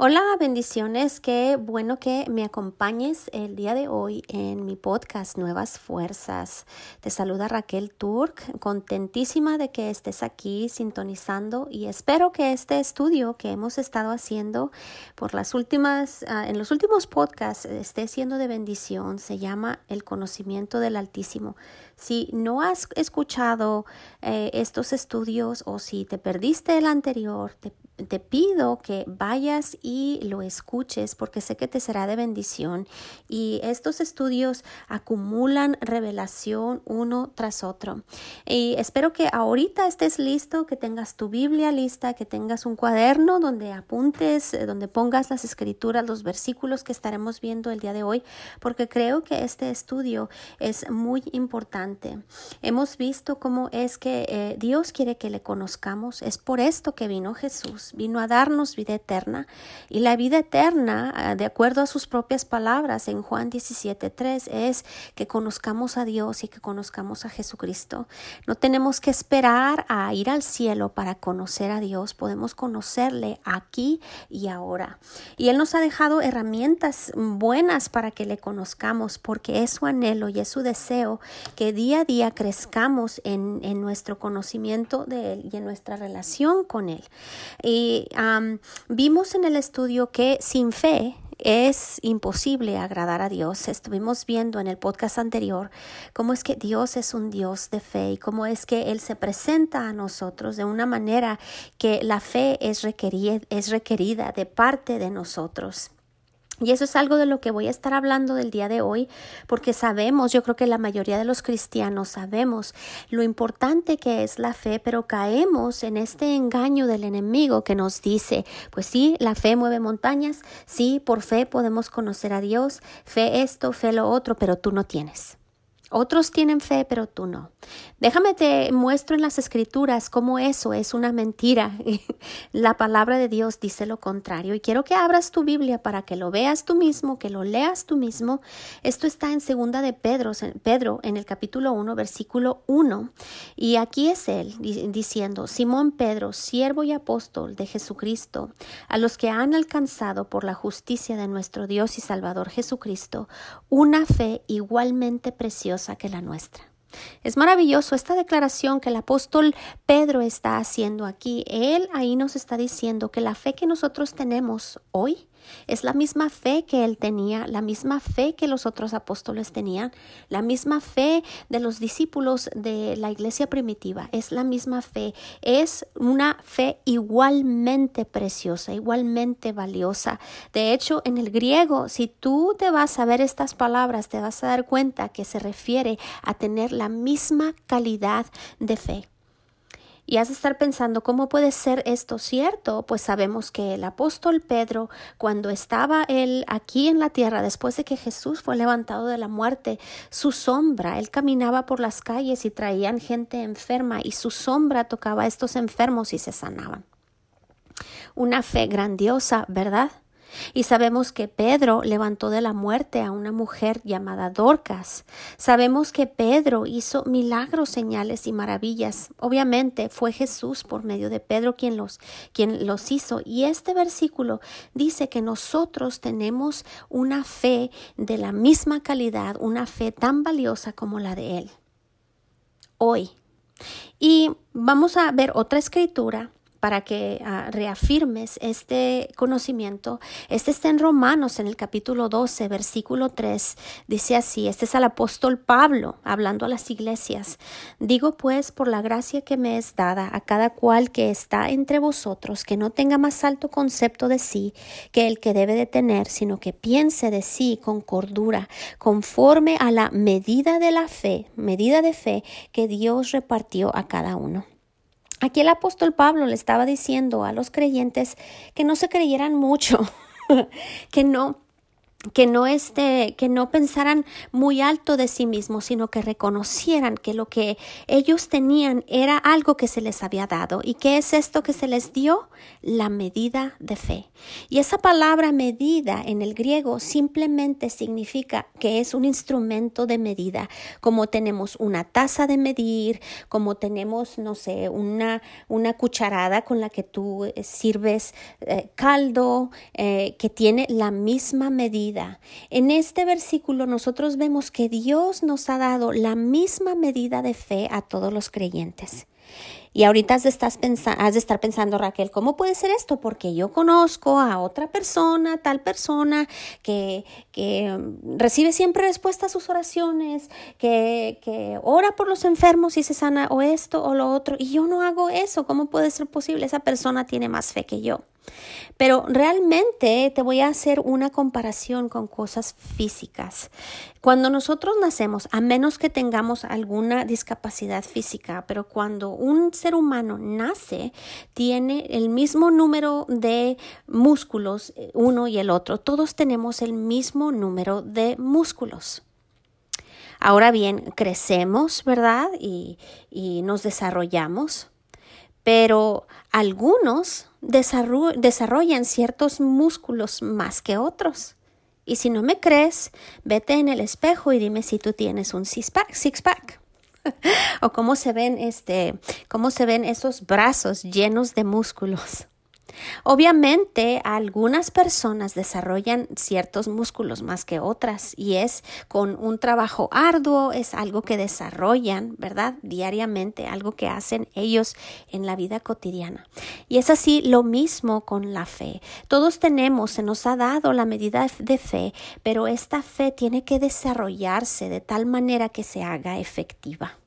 Hola, bendiciones. Qué bueno que me acompañes el día de hoy en mi podcast Nuevas Fuerzas. Te saluda Raquel Turk, contentísima de que estés aquí sintonizando y espero que este estudio que hemos estado haciendo por las últimas, ah, en los últimos podcasts esté siendo de bendición. Se llama El conocimiento del Altísimo. Si no has escuchado eh, estos estudios o si te perdiste el anterior, te te pido que vayas y lo escuches porque sé que te será de bendición y estos estudios acumulan revelación uno tras otro. Y espero que ahorita estés listo, que tengas tu Biblia lista, que tengas un cuaderno donde apuntes, eh, donde pongas las escrituras, los versículos que estaremos viendo el día de hoy, porque creo que este estudio es muy importante. Hemos visto cómo es que eh, Dios quiere que le conozcamos, es por esto que vino Jesús vino a darnos vida eterna. Y la vida eterna, ah, de acuerdo a sus propias palabras en Juan 17.3, es que conozcamos a Dios y que conozcamos a Jesucristo. No tenemos que esperar a ir al cielo para conocer a Dios, podemos conocerle aquí y ahora. Y Él nos ha dejado herramientas buenas para que le conozcamos, porque es su anhelo y es su deseo que día a día crezcamos en, en nuestro conocimiento de Él y en nuestra relación con Él. Y y vimos en el estudio que sin fe es imposible agradar a Dios. Estuvimos viendo en el podcast anterior cómo es que Dios es un Dios de fe y cómo es que Él se presenta a nosotros de una manera que la fe es requerida, es requerida de parte de nosotros. Y eso es algo de lo que voy a estar hablando del día de hoy, porque sabemos, yo creo que la mayoría de los cristianos sabemos lo importante que es la fe, pero caemos en este engaño del enemigo que nos dice, pues sí, la fe mueve montañas, sí, por fe podemos conocer a Dios, fe esto, fe lo otro, pero tú no tienes. Otros tienen fe, pero tú no. Déjame te muestro en las escrituras cómo eso es una mentira. La palabra de Dios dice lo contrario. Y quiero que abras tu Biblia para que lo veas tú mismo, que lo leas tú mismo. Esto está en segunda de Pedro, Pedro en el capítulo 1, versículo 1. Y aquí es él diciendo, Simón Pedro, siervo y apóstol de Jesucristo, a los que han alcanzado por la justicia de nuestro Dios y Salvador Jesucristo, una fe igualmente preciosa que la nuestra. Es maravilloso esta declaración que el apóstol Pedro está haciendo aquí. Él ahí nos está diciendo que la fe que nosotros tenemos hoy es la misma fe que él tenía, la misma fe que los otros apóstoles tenían, la misma fe de los discípulos de la iglesia primitiva, es la misma fe, es una fe igualmente preciosa, igualmente valiosa. De hecho, en el griego, si tú te vas a ver estas palabras, te vas a dar cuenta que se refiere a tener la misma calidad de fe. Y has de estar pensando, ¿cómo puede ser esto cierto? Pues sabemos que el apóstol Pedro, cuando estaba él aquí en la tierra, después de que Jesús fue levantado de la muerte, su sombra, él caminaba por las calles y traían gente enferma y su sombra tocaba a estos enfermos y se sanaban. Una fe grandiosa, ¿verdad? Y sabemos que Pedro levantó de la muerte a una mujer llamada Dorcas. Sabemos que Pedro hizo milagros, señales y maravillas. Obviamente fue Jesús por medio de Pedro quien los, quien los hizo. Y este versículo dice que nosotros tenemos una fe de la misma calidad, una fe tan valiosa como la de Él. Hoy. Y vamos a ver otra escritura para que ah, reafirmes este conocimiento. Este está en Romanos, en el capítulo 12, versículo 3. Dice así, este es el apóstol Pablo hablando a las iglesias. Digo pues, por la gracia que me es dada a cada cual que está entre vosotros, que no tenga más alto concepto de sí que el que debe de tener, sino que piense de sí con cordura, conforme a la medida de la fe, medida de fe que Dios repartió a cada uno. Aquí el apóstol Pablo le estaba diciendo a los creyentes que no se creyeran mucho, que no que no este, que no pensaran muy alto de sí mismos, sino que reconocieran que lo que ellos tenían era algo que se les había dado. ¿Y qué es esto que se les dio? La medida de fe. Y esa palabra medida en el griego simplemente significa que es un instrumento de medida, como tenemos una taza de medir, como tenemos, no sé, una, una cucharada con la que tú eh, sirves eh, caldo, eh, que tiene la misma medida en este versículo nosotros vemos que Dios nos ha dado la misma medida de fe a todos los creyentes. Y ahorita has de, estar pensando, Raquel, ¿cómo puede ser esto? Porque yo conozco a otra persona, tal persona, que, que recibe siempre respuesta a sus oraciones, que, que ora por los enfermos y se sana o esto o lo otro, y yo no hago eso. ¿Cómo puede ser posible? Esa persona tiene más fe que yo. Pero realmente te voy a hacer una comparación con cosas físicas. Cuando nosotros nacemos, a menos que tengamos alguna discapacidad física, pero cuando un ser humano nace, tiene el mismo número de músculos, eh, uno y el otro. Todos tenemos el mismo número de músculos. Ahora bien, crecemos, ¿verdad? Y, y nos desarrollamos, pero algunos desarrollan ciertos músculos más que otros. Y si no me crees, vete en el espejo y dime si tú tienes un six pack. Six pack. o cómo se ven este, cómo se ven esos brazos llenos de músculos. Obviamente, algunas personas desarrollan ciertos músculos más que otras y es con un trabajo arduo, es algo que desarrollan, ¿verdad? Diariamente, algo que hacen ellos en la vida cotidiana. Y es así lo mismo con la fe. Todos tenemos, se nos ha dado la medida de fe, pero esta fe tiene que desarrollarse de tal manera que se haga efectiva.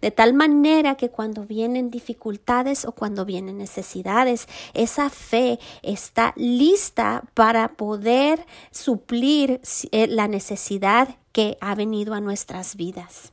De tal manera que cuando vienen dificultades o cuando vienen necesidades, esa fe está lista para poder suplir eh, la necesidad que ha venido a nuestras vidas.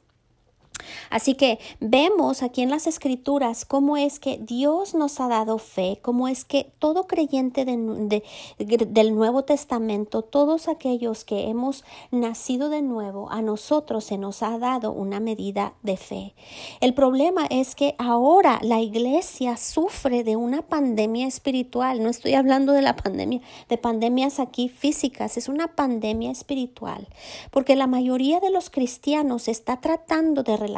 Así que vemos aquí en las escrituras cómo es que Dios nos ha dado fe, cómo es que todo creyente del Nuevo Testamento, todos aquellos que hemos nacido de nuevo, a nosotros se nos ha dado una medida de fe. El problema es que ahora la iglesia sufre de una pandemia espiritual. No estoy hablando de la pandemia, de pandemias aquí físicas, es una pandemia espiritual, porque la mayoría de los cristianos está tratando de relacionarse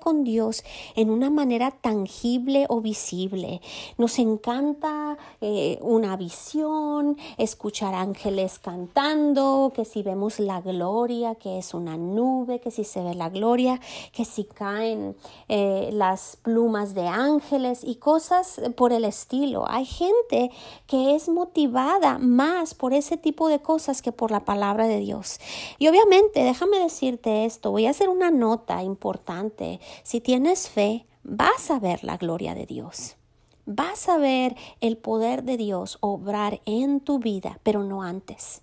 con Dios en una manera tangible o visible. Nos encanta eh, una visión, escuchar ángeles cantando, que si vemos la gloria, que es una nube, que si se ve la gloria, que si caen eh, las plumas de ángeles y cosas por el estilo. Hay gente que es motivada más por ese tipo de cosas que por la palabra de Dios. Y obviamente, déjame decirte esto, voy a hacer una nota importante importante. Si tienes fe, vas a ver la gloria de Dios. Vas a ver el poder de Dios obrar en tu vida, pero no antes.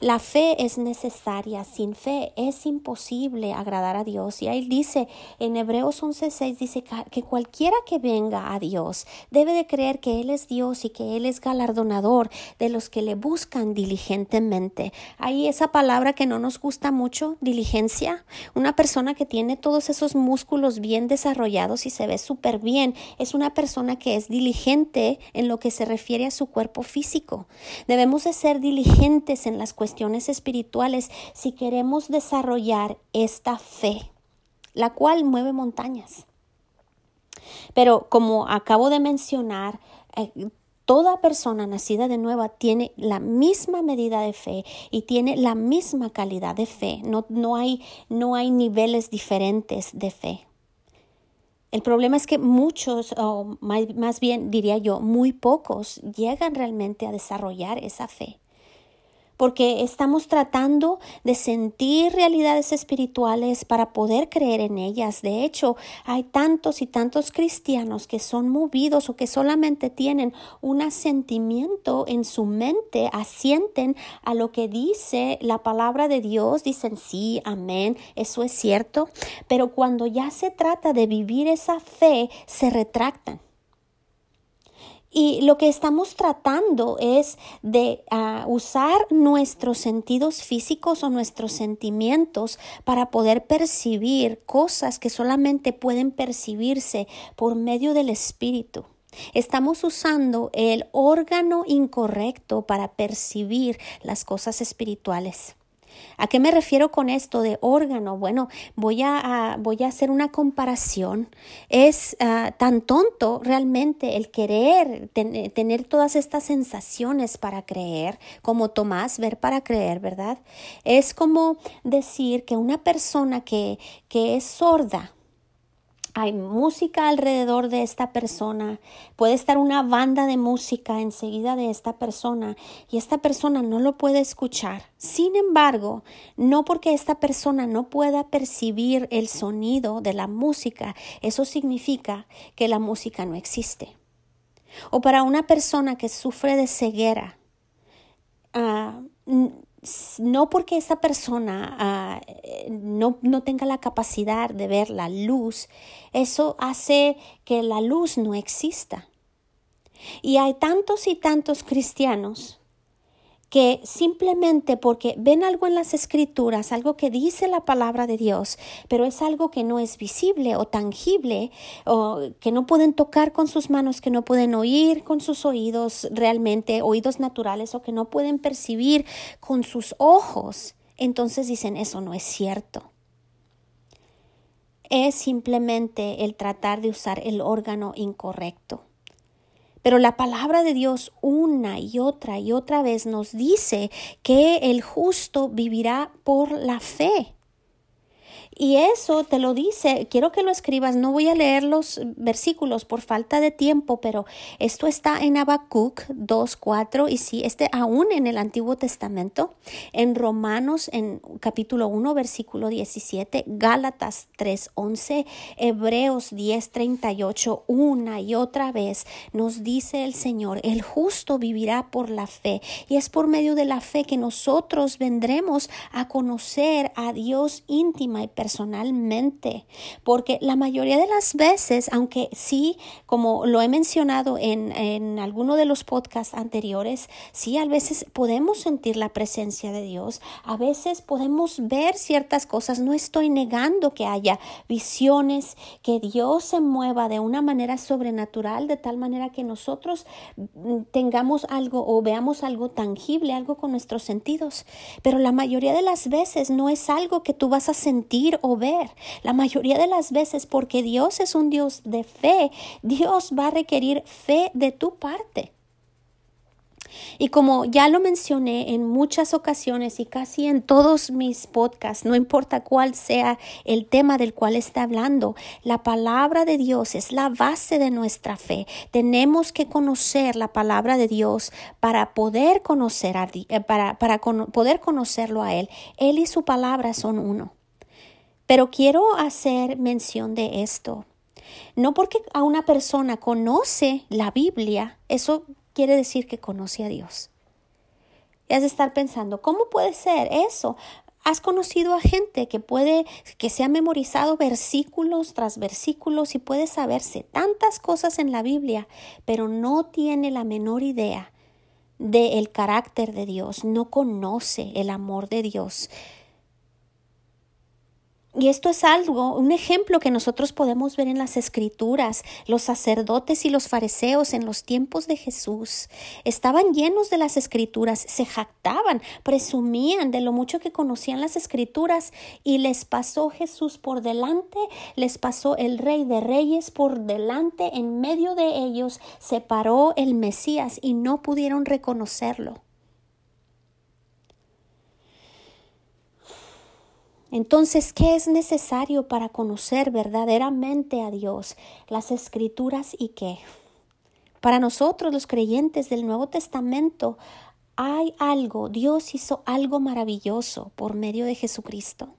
La fe es necesaria, sin fe es imposible agradar a Dios. Y ahí dice en Hebreos 11:6 dice que cualquiera que venga a Dios debe de creer que Él es Dios y que Él es galardonador de los que le buscan diligentemente. Ahí esa palabra que no nos gusta mucho, diligencia. Una persona que tiene todos esos músculos bien desarrollados y se ve súper bien, es una persona que es diligente en lo que se refiere a su cuerpo físico. Debemos de ser diligentes en las cuestiones espirituales si queremos desarrollar esta fe, la cual mueve montañas. Pero como acabo de mencionar, eh, Toda persona nacida de nueva tiene la misma medida de fe y tiene la misma calidad de fe. No, no, hay, no hay niveles diferentes de fe. El problema es que muchos, o más bien diría yo, muy pocos, llegan realmente a desarrollar esa fe porque estamos tratando de sentir realidades espirituales para poder creer en ellas. De hecho, hay tantos y tantos cristianos que son movidos o que solamente tienen un asentimiento en su mente, asienten a lo que dice la palabra de Dios, dicen sí, amén, eso es cierto, pero cuando ya se trata de vivir esa fe, se retractan Y lo que estamos tratando es de ah, usar nuestros sentidos físicos o nuestros sentimientos para poder percibir cosas que solamente pueden percibirse por medio del espíritu. Estamos usando el órgano incorrecto para percibir las cosas espirituales. ¿A qué me refiero con esto de órgano? Bueno, voy a, voy a hacer una comparación. Es ah, tan tonto realmente el querer tener todas estas sensaciones para creer, como Tomás, ver para creer, ¿verdad? Es como decir que una persona que, que es sorda, hay música alrededor de esta persona, puede estar una banda de música enseguida de esta persona y esta persona no lo puede escuchar. Sin embargo, no porque esta persona no pueda percibir el sonido de la música, eso significa que la música no existe. O para una persona que sufre de ceguera, uh, no porque esa persona ah, no, no, tenga la capacidad de ver la luz, eso hace que la luz no exista. Y hay tantos y tantos cristianos que simplemente porque ven algo en las escrituras, algo que dice la palabra de Dios, pero es algo que no es visible o tangible, o que no pueden tocar con sus manos, que no pueden oír con sus oídos realmente, oídos naturales, o que no pueden percibir con sus ojos, entonces dicen, eso no es cierto. Es simplemente el tratar de usar el órgano incorrecto. Pero la palabra de Dios una y otra y otra vez nos dice que el justo vivirá por la fe. Y eso te lo dice, quiero que lo escribas, no voy a leer los versículos por falta de tiempo, pero esto está en Habacuc 2.4 y sí, este aún en el Antiguo Testamento, en Romanos en capítulo 1, versículo 17, Gálatas 3.11, Hebreos 10.38, una y otra vez nos dice el Señor, el justo vivirá por la fe y es por medio de la fe que nosotros vendremos a conocer a Dios íntima y personal personalmente, porque la mayoría de las veces, aunque sí, como lo he mencionado en, en alguno de los podcasts anteriores, sí, a veces podemos sentir la presencia de Dios, a veces podemos ver ciertas cosas, no estoy negando que haya visiones, que Dios se mueva de una manera sobrenatural, de tal manera que nosotros tengamos algo o veamos algo tangible, algo con nuestros sentidos, pero la mayoría de las veces no es algo que tú vas a sentir o ver. La mayoría de las veces, porque Dios es un Dios de fe, Dios va a requerir fe de tu parte. Y como ya lo mencioné en muchas ocasiones y casi en todos mis podcasts, no importa cuál sea el tema del cual está hablando, la palabra de Dios es la base de nuestra fe. Tenemos que conocer la palabra de Dios para poder conocer a, eh, para, para poder conocerlo a Él. Él y su palabra son uno. Pero quiero hacer mención de esto. No porque a una persona conoce la Biblia, eso quiere decir que conoce a Dios. Y has de estar pensando, ¿cómo puede ser eso? Has conocido a gente que puede, que se ha memorizado versículos tras versículos y puede saberse tantas cosas en la Biblia, pero no tiene la menor idea del carácter de Dios, no conoce el amor de Dios, y esto es algo, un ejemplo que nosotros podemos ver en las escrituras. Los sacerdotes y los fariseos en los tiempos de Jesús estaban llenos de las escrituras, se jactaban, presumían de lo mucho que conocían las escrituras y les pasó Jesús por delante, les pasó el rey de reyes por delante, en medio de ellos se paró el Mesías y no pudieron reconocerlo. Entonces, ¿qué es necesario para conocer verdaderamente a Dios? Las escrituras y qué. Para nosotros los creyentes del Nuevo Testamento hay algo, Dios hizo algo maravilloso por medio de Jesucristo.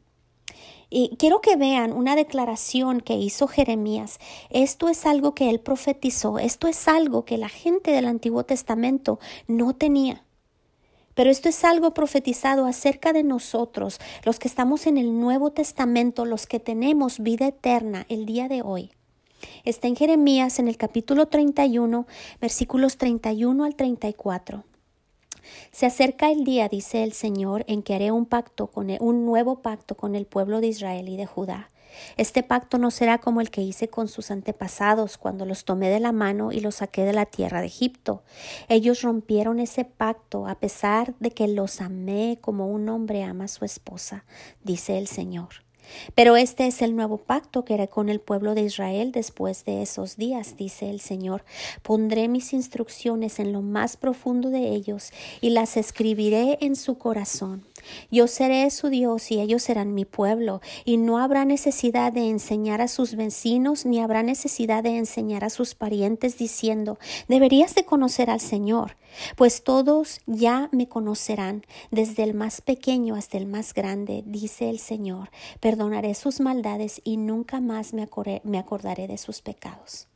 Y quiero que vean una declaración que hizo Jeremías. Esto es algo que él profetizó, esto es algo que la gente del Antiguo Testamento no tenía. Pero esto es algo profetizado acerca de nosotros, los que estamos en el Nuevo Testamento, los que tenemos vida eterna el día de hoy. Está en Jeremías en el capítulo 31, versículos 31 al 34. Se acerca el día, dice el Señor, en que haré un pacto con un nuevo pacto con el pueblo de Israel y de Judá. Este pacto no será como el que hice con sus antepasados cuando los tomé de la mano y los saqué de la tierra de Egipto. Ellos rompieron ese pacto a pesar de que los amé como un hombre ama a su esposa, dice el Señor. Pero este es el nuevo pacto que haré con el pueblo de Israel después de esos días, dice el Señor. Pondré mis instrucciones en lo más profundo de ellos y las escribiré en su corazón. Yo seré su Dios y ellos serán mi pueblo, y no habrá necesidad de enseñar a sus vecinos, ni habrá necesidad de enseñar a sus parientes diciendo, deberías de conocer al Señor, pues todos ya me conocerán, desde el más pequeño hasta el más grande, dice el Señor, perdonaré sus maldades y nunca más me, acordaré de sus pecados.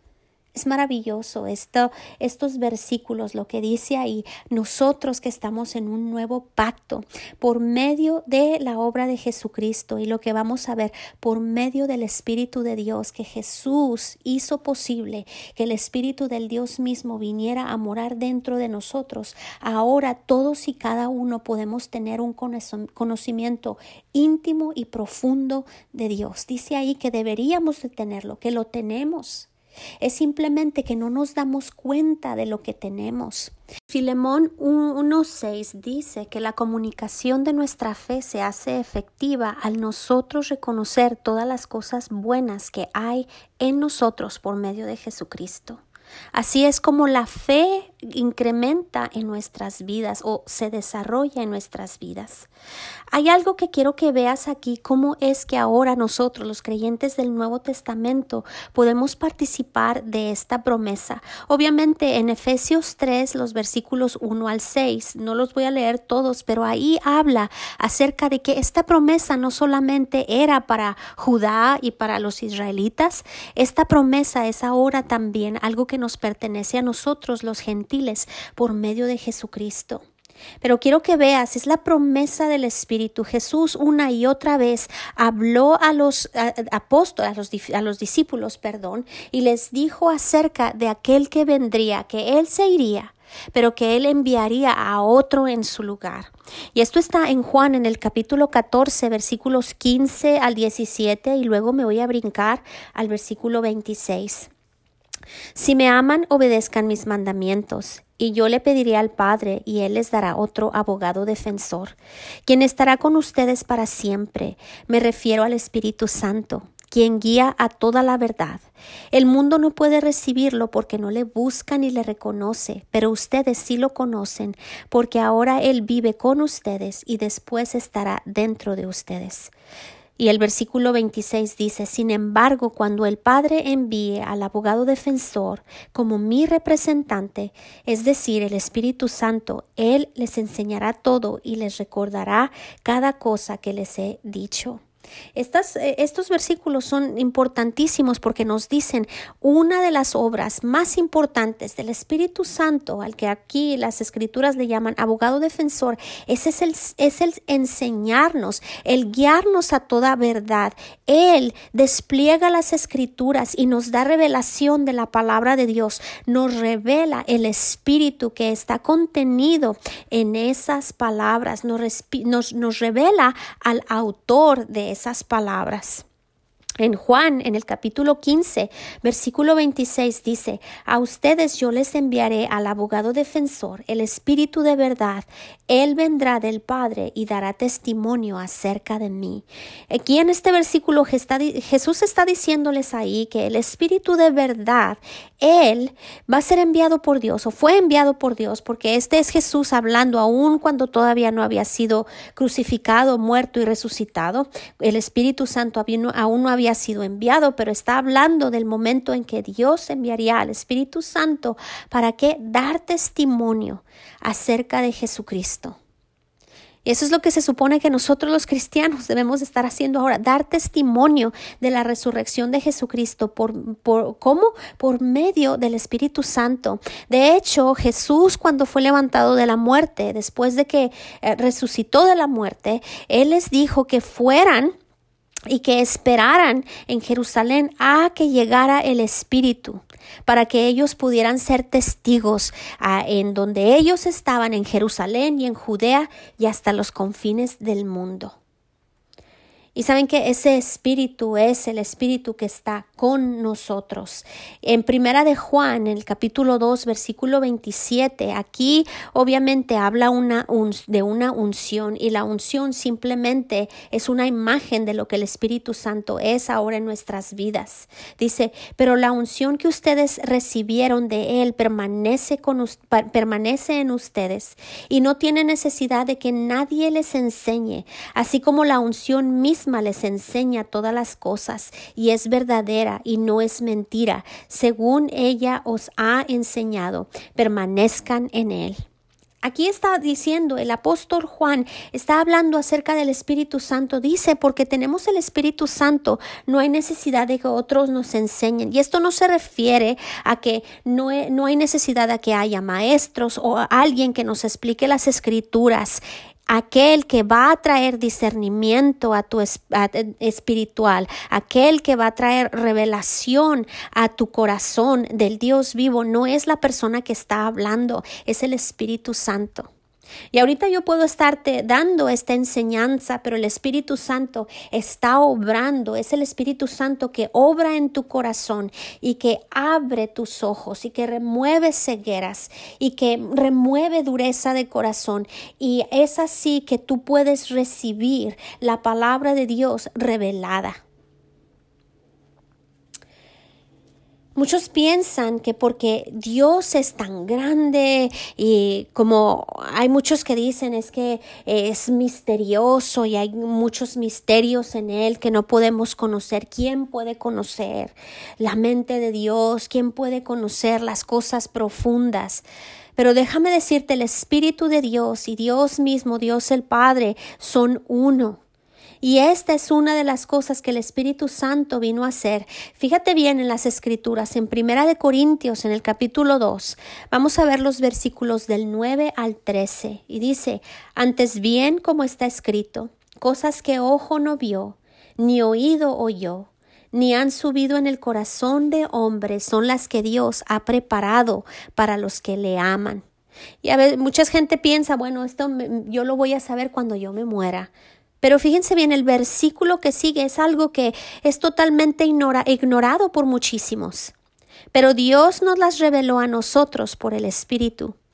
Es maravilloso esto, estos versículos, lo que dice ahí, nosotros que estamos en un nuevo pacto por medio de la obra de Jesucristo y lo que vamos a ver por medio del Espíritu de Dios, que Jesús hizo posible que el Espíritu del Dios mismo viniera a morar dentro de nosotros. Ahora todos y cada uno podemos tener un conocimiento íntimo y profundo de Dios. Dice ahí que deberíamos de tenerlo, que lo tenemos. Es simplemente que no nos damos cuenta de lo que tenemos. Filemón 1.6 dice que la comunicación de nuestra fe se hace efectiva al nosotros reconocer todas las cosas buenas que hay en nosotros por medio de Jesucristo. Así es como la fe incrementa en nuestras vidas o se desarrolla en nuestras vidas. Hay algo que quiero que veas aquí, cómo es que ahora nosotros, los creyentes del Nuevo Testamento, podemos participar de esta promesa. Obviamente en Efesios 3, los versículos 1 al 6, no los voy a leer todos, pero ahí habla acerca de que esta promesa no solamente era para Judá y para los israelitas, esta promesa es ahora también algo que nos pertenece a nosotros los gentiles por medio de Jesucristo. Pero quiero que veas, es la promesa del Espíritu. Jesús una y otra vez habló a los apóstoles, a los, a los discípulos, perdón, y les dijo acerca de aquel que vendría, que Él se iría, pero que Él enviaría a otro en su lugar. Y esto está en Juan en el capítulo 14, versículos 15 al 17, y luego me voy a brincar al versículo 26. Si me aman, obedezcan mis mandamientos, y yo le pediré al Padre, y Él les dará otro abogado defensor, quien estará con ustedes para siempre. Me refiero al Espíritu Santo, quien guía a toda la verdad. El mundo no puede recibirlo porque no le busca ni le reconoce, pero ustedes sí lo conocen, porque ahora Él vive con ustedes y después estará dentro de ustedes. Y el versículo 26 dice, Sin embargo, cuando el Padre envíe al abogado defensor como mi representante, es decir, el Espíritu Santo, Él les enseñará todo y les recordará cada cosa que les he dicho. Eh, estos versículos son importantísimos porque nos dicen una de las obras más importantes del Espíritu Santo, al que aquí las escrituras le llaman abogado defensor, ese es el, es el enseñarnos, el guiarnos a toda verdad. Él despliega las escrituras y nos da revelación de la palabra de Dios, nos revela el Espíritu que está contenido en esas palabras, nos, nos, nos revela al autor de esas palabras. En Juan, en el capítulo 15, versículo 26 dice, A ustedes yo les enviaré al abogado defensor, el Espíritu de verdad. Él vendrá del Padre y dará testimonio acerca de mí. Aquí en este versículo Jesús está diciéndoles ahí que el Espíritu de verdad, Él va a ser enviado por Dios o fue enviado por Dios, porque este es Jesús hablando aún cuando todavía no había sido crucificado, muerto y resucitado. El Espíritu Santo aún no había sido enviado, pero está hablando del momento en que Dios enviaría al Espíritu Santo para que dar testimonio acerca de Jesucristo. Y eso es lo que se supone que nosotros los cristianos debemos estar haciendo ahora, dar testimonio de la resurrección de Jesucristo. ¿Por, por, ¿Cómo? Por medio del Espíritu Santo. De hecho, Jesús cuando fue levantado de la muerte, después de que eh, resucitó de la muerte, Él les dijo que fueran y que esperaran en Jerusalén a que llegara el Espíritu, para que ellos pudieran ser testigos ah, en donde ellos estaban, en Jerusalén y en Judea y hasta los confines del mundo. Y saben que ese espíritu es el espíritu que está con nosotros. En Primera de Juan, en el capítulo 2, versículo 27, aquí obviamente habla de una unción y la unción simplemente es una imagen de lo que el Espíritu Santo es ahora en nuestras vidas. Dice, pero la unción que ustedes recibieron de Él permanece, con, permanece en ustedes y no tiene necesidad de que nadie les enseñe, así como la unción misma les enseña todas las cosas y es verdadera y no es mentira, según ella os ha enseñado, permanezcan en él. Aquí está diciendo el apóstol Juan, está hablando acerca del Espíritu Santo. Dice, porque tenemos el Espíritu Santo, no hay necesidad de que otros nos enseñen. Y esto no se refiere a que no, no hay necesidad de que haya maestros o alguien que nos explique las escrituras aquel que va a traer discernimiento a tu espiritual, aquel que va a traer revelación a tu corazón del Dios vivo, no es la persona que está hablando, es el Espíritu Santo. Y ahorita yo puedo estarte dando esta enseñanza, pero el Espíritu Santo está obrando, es el Espíritu Santo que obra en tu corazón y que abre tus ojos y que remueve cegueras y que remueve dureza de corazón. Y es así que tú puedes recibir la palabra de Dios revelada. Muchos piensan que porque Dios es tan grande y como hay muchos que dicen es que es misterioso y hay muchos misterios en Él que no podemos conocer. ¿Quién puede conocer la mente de Dios? ¿Quién puede conocer las cosas profundas? Pero déjame decirte, el Espíritu de Dios y Dios mismo, Dios el Padre, son uno. Y esta es una de las cosas que el Espíritu Santo vino a hacer. Fíjate bien en las escrituras, en Primera de Corintios, en el capítulo 2. Vamos a ver los versículos del 9 al 13. Y dice, antes bien como está escrito, cosas que ojo no vio, ni oído oyó, ni han subido en el corazón de hombre, son las que Dios ha preparado para los que le aman. Y a veces mucha gente piensa, bueno, esto yo lo voy a saber cuando yo me muera. Pero fíjense bien, el versículo que sigue es algo que es totalmente ignorado por muchísimos. Pero Dios nos las reveló a nosotros por el Espíritu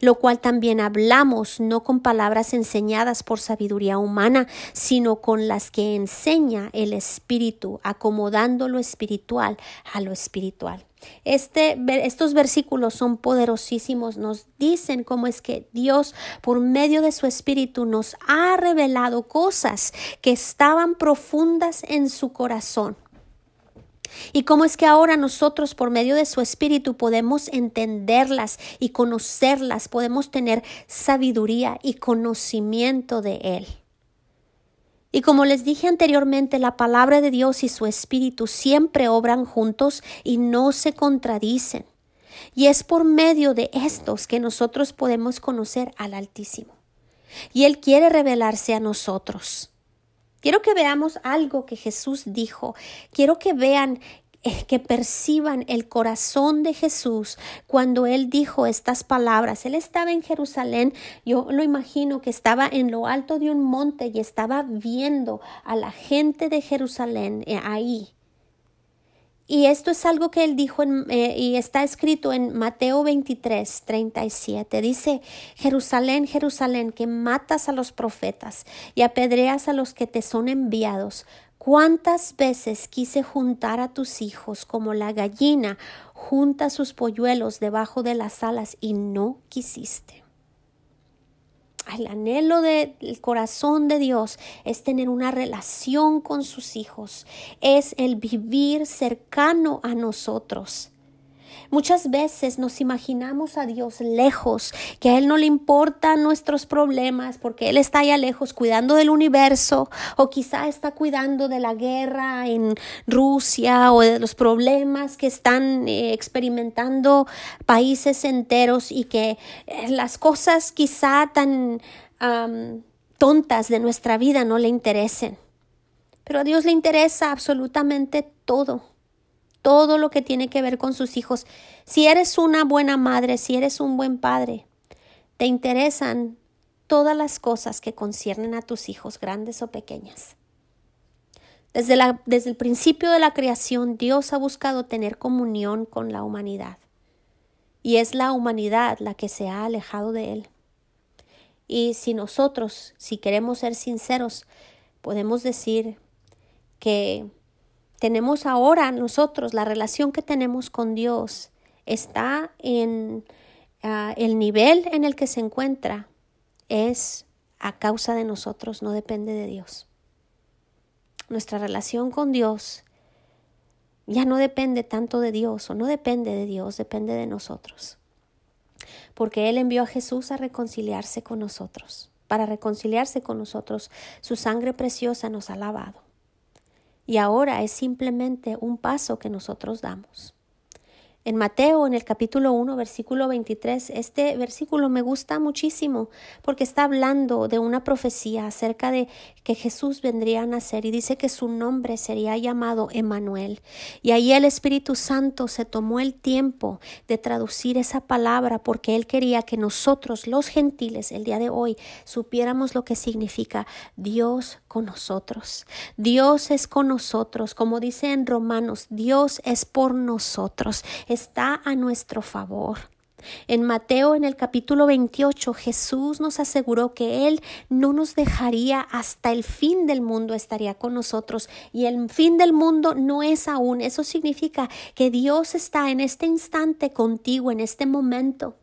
lo cual también hablamos no con palabras enseñadas por sabiduría humana, sino con las que enseña el Espíritu, acomodando lo espiritual a lo espiritual. Este, estos versículos son poderosísimos, nos dicen cómo es que Dios, por medio de su Espíritu, nos ha revelado cosas que estaban profundas en su corazón y cómo es que ahora nosotros por medio de su Espíritu podemos entenderlas y conocerlas, podemos tener sabiduría y conocimiento de Él. Y como les dije anteriormente, la palabra de Dios y su Espíritu siempre obran juntos y no se contradicen. Y es por medio de estos que nosotros podemos conocer al Altísimo. Y Él quiere revelarse a nosotros. Quiero que veamos algo que Jesús dijo. Quiero que vean eh, que perciban el corazón de Jesús cuando él dijo estas palabras. Él estaba en Jerusalén, yo lo imagino que estaba en lo alto de un monte y estaba viendo a la gente de Jerusalén eh, ahí. Y esto es algo que él dijo eh, y está escrito en Mateo 23, 37. Dice, Jerusalén, Jerusalén, que matas a los profetas y apedreas a los que te son enviados. ¿Cuántas veces quise juntar a tus hijos como la gallina junta sus polluelos debajo de las alas y no quisiste? El anhelo del corazón de Dios es tener una relación con sus hijos, es el vivir cercano a nosotros. Muchas veces nos imaginamos a Dios lejos, que a Él no le importan nuestros problemas porque Él está allá lejos cuidando del universo o quizá está cuidando de la guerra en Rusia o de los problemas que están eh, experimentando países enteros y que eh, las cosas quizá tan tontas de nuestra vida no le interesen. Pero a Dios le interesa absolutamente todo todo lo que tiene que ver con sus hijos. Si eres una buena madre, si eres un buen padre, te interesan todas las cosas que conciernen a tus hijos, grandes o pequeñas. Desde, la, desde el principio de la creación, Dios ha buscado tener comunión con la humanidad. Y es la humanidad la que se ha alejado de Él. Y si nosotros, si queremos ser sinceros, podemos decir que tenemos ahora nosotros, la relación que tenemos con Dios está en ah, el nivel en el que se encuentra es a causa de nosotros, no depende de Dios. Nuestra relación con Dios ya no depende tanto de Dios o no depende de Dios, depende de nosotros. Porque Él envió a Jesús a reconciliarse con nosotros. Para reconciliarse con nosotros, su sangre preciosa nos ha lavado y ahora es simplemente un paso que nosotros damos. En Mateo, en el capítulo 1, versículo 23, este versículo me gusta muchísimo porque está hablando de una profecía acerca de que Jesús vendría a nacer y dice que su nombre sería llamado Emanuel. Y ahí el Espíritu Santo se tomó el tiempo de traducir esa palabra porque él quería que nosotros, los gentiles, el día de hoy, supiéramos lo que significa Dios con nosotros. Dios es con nosotros, como dice en Romanos, Dios es por nosotros está a nuestro favor. En Mateo en el capítulo 28 Jesús nos aseguró que Él no nos dejaría hasta el fin del mundo, estaría con nosotros. Y el fin del mundo no es aún. Eso significa que Dios está en este instante contigo, en este momento.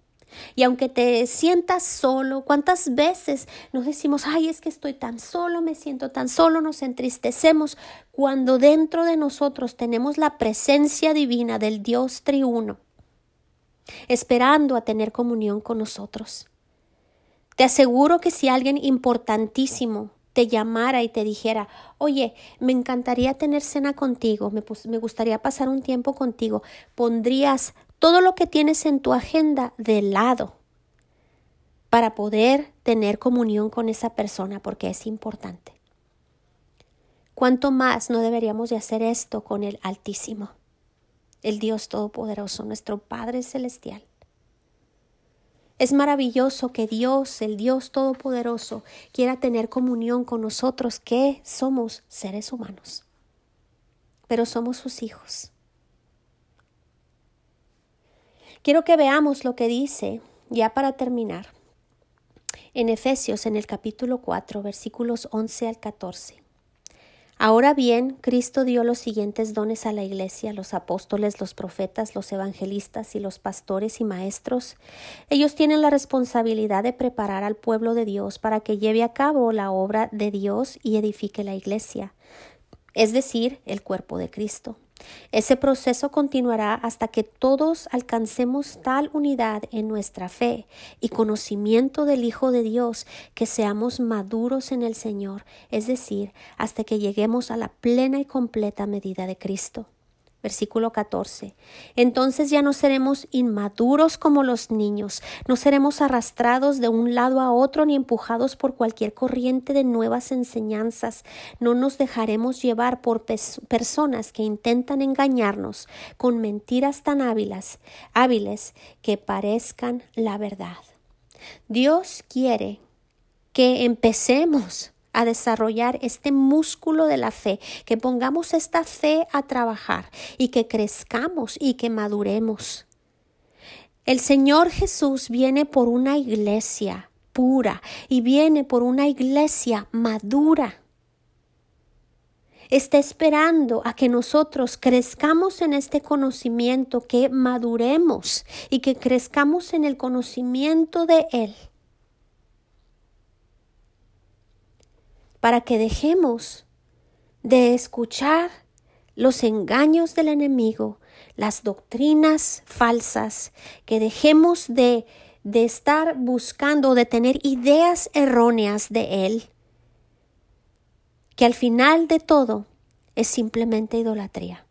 Y aunque te sientas solo, ¿cuántas veces nos decimos, ay, es que estoy tan solo, me siento tan solo, nos entristecemos cuando dentro de nosotros tenemos la presencia divina del Dios triuno, esperando a tener comunión con nosotros? Te aseguro que si alguien importantísimo te llamara y te dijera, oye, me encantaría tener cena contigo, me, me, gustaría pasar un tiempo contigo, pondrías todo lo que tienes en tu agenda de lado para poder tener comunión con esa persona porque es importante. ¿Cuánto más no deberíamos de hacer esto con el Altísimo, el Dios Todopoderoso, nuestro Padre Celestial? Es maravilloso que Dios, el Dios Todopoderoso, quiera tener comunión con nosotros que somos seres humanos, pero somos sus hijos. Quiero que veamos lo que dice, ya para terminar, en Efesios en el capítulo 4, versículos 11 al 14. Ahora bien, Cristo dio los siguientes dones a la Iglesia, los apóstoles, los profetas, los evangelistas y los pastores y maestros. Ellos tienen la responsabilidad de preparar al pueblo de Dios para que lleve a cabo la obra de Dios y edifique la Iglesia, es decir, el cuerpo de Cristo. Ese proceso continuará hasta que todos alcancemos tal unidad en nuestra fe y conocimiento del Hijo de Dios que seamos maduros en el Señor, es decir, hasta que lleguemos a la plena y completa medida de Cristo. Versículo 14. Entonces ya no seremos inmaduros como los niños, no seremos arrastrados de un lado a otro ni empujados por cualquier corriente de nuevas enseñanzas, no nos dejaremos llevar por personas que intentan engañarnos con mentiras tan hábiles, hábiles que parezcan la verdad. Dios quiere que empecemos a desarrollar este músculo de la fe, que pongamos esta fe a trabajar y que crezcamos y que maduremos. El Señor Jesús viene por una iglesia pura y viene por una iglesia madura. Está esperando a que nosotros crezcamos en este conocimiento, que maduremos y que crezcamos en el conocimiento de Él para que dejemos de escuchar los engaños del enemigo, las doctrinas falsas, que dejemos de, de estar buscando, de tener ideas erróneas de Él, que al final de todo es simplemente idolatría.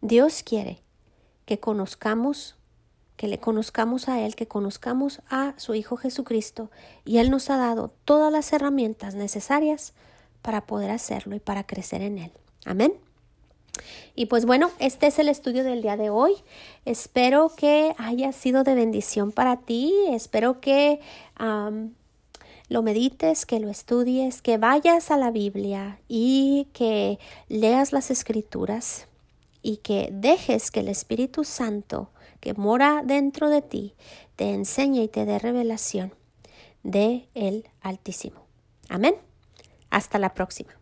Dios quiere que conozcamos, que le conozcamos a Él, que conozcamos a su Hijo Jesucristo, y Él nos ha dado todas las herramientas necesarias para poder hacerlo y para crecer en Él. Amén. Y pues bueno, este es el estudio del día de hoy. Espero que haya sido de bendición para ti. Espero que lo medites, que lo estudies, que vayas a la Biblia y que leas las escrituras y que dejes que el Espíritu Santo que mora dentro de ti te enseñe y te dé revelación de el Altísimo. Amén. Hasta la próxima.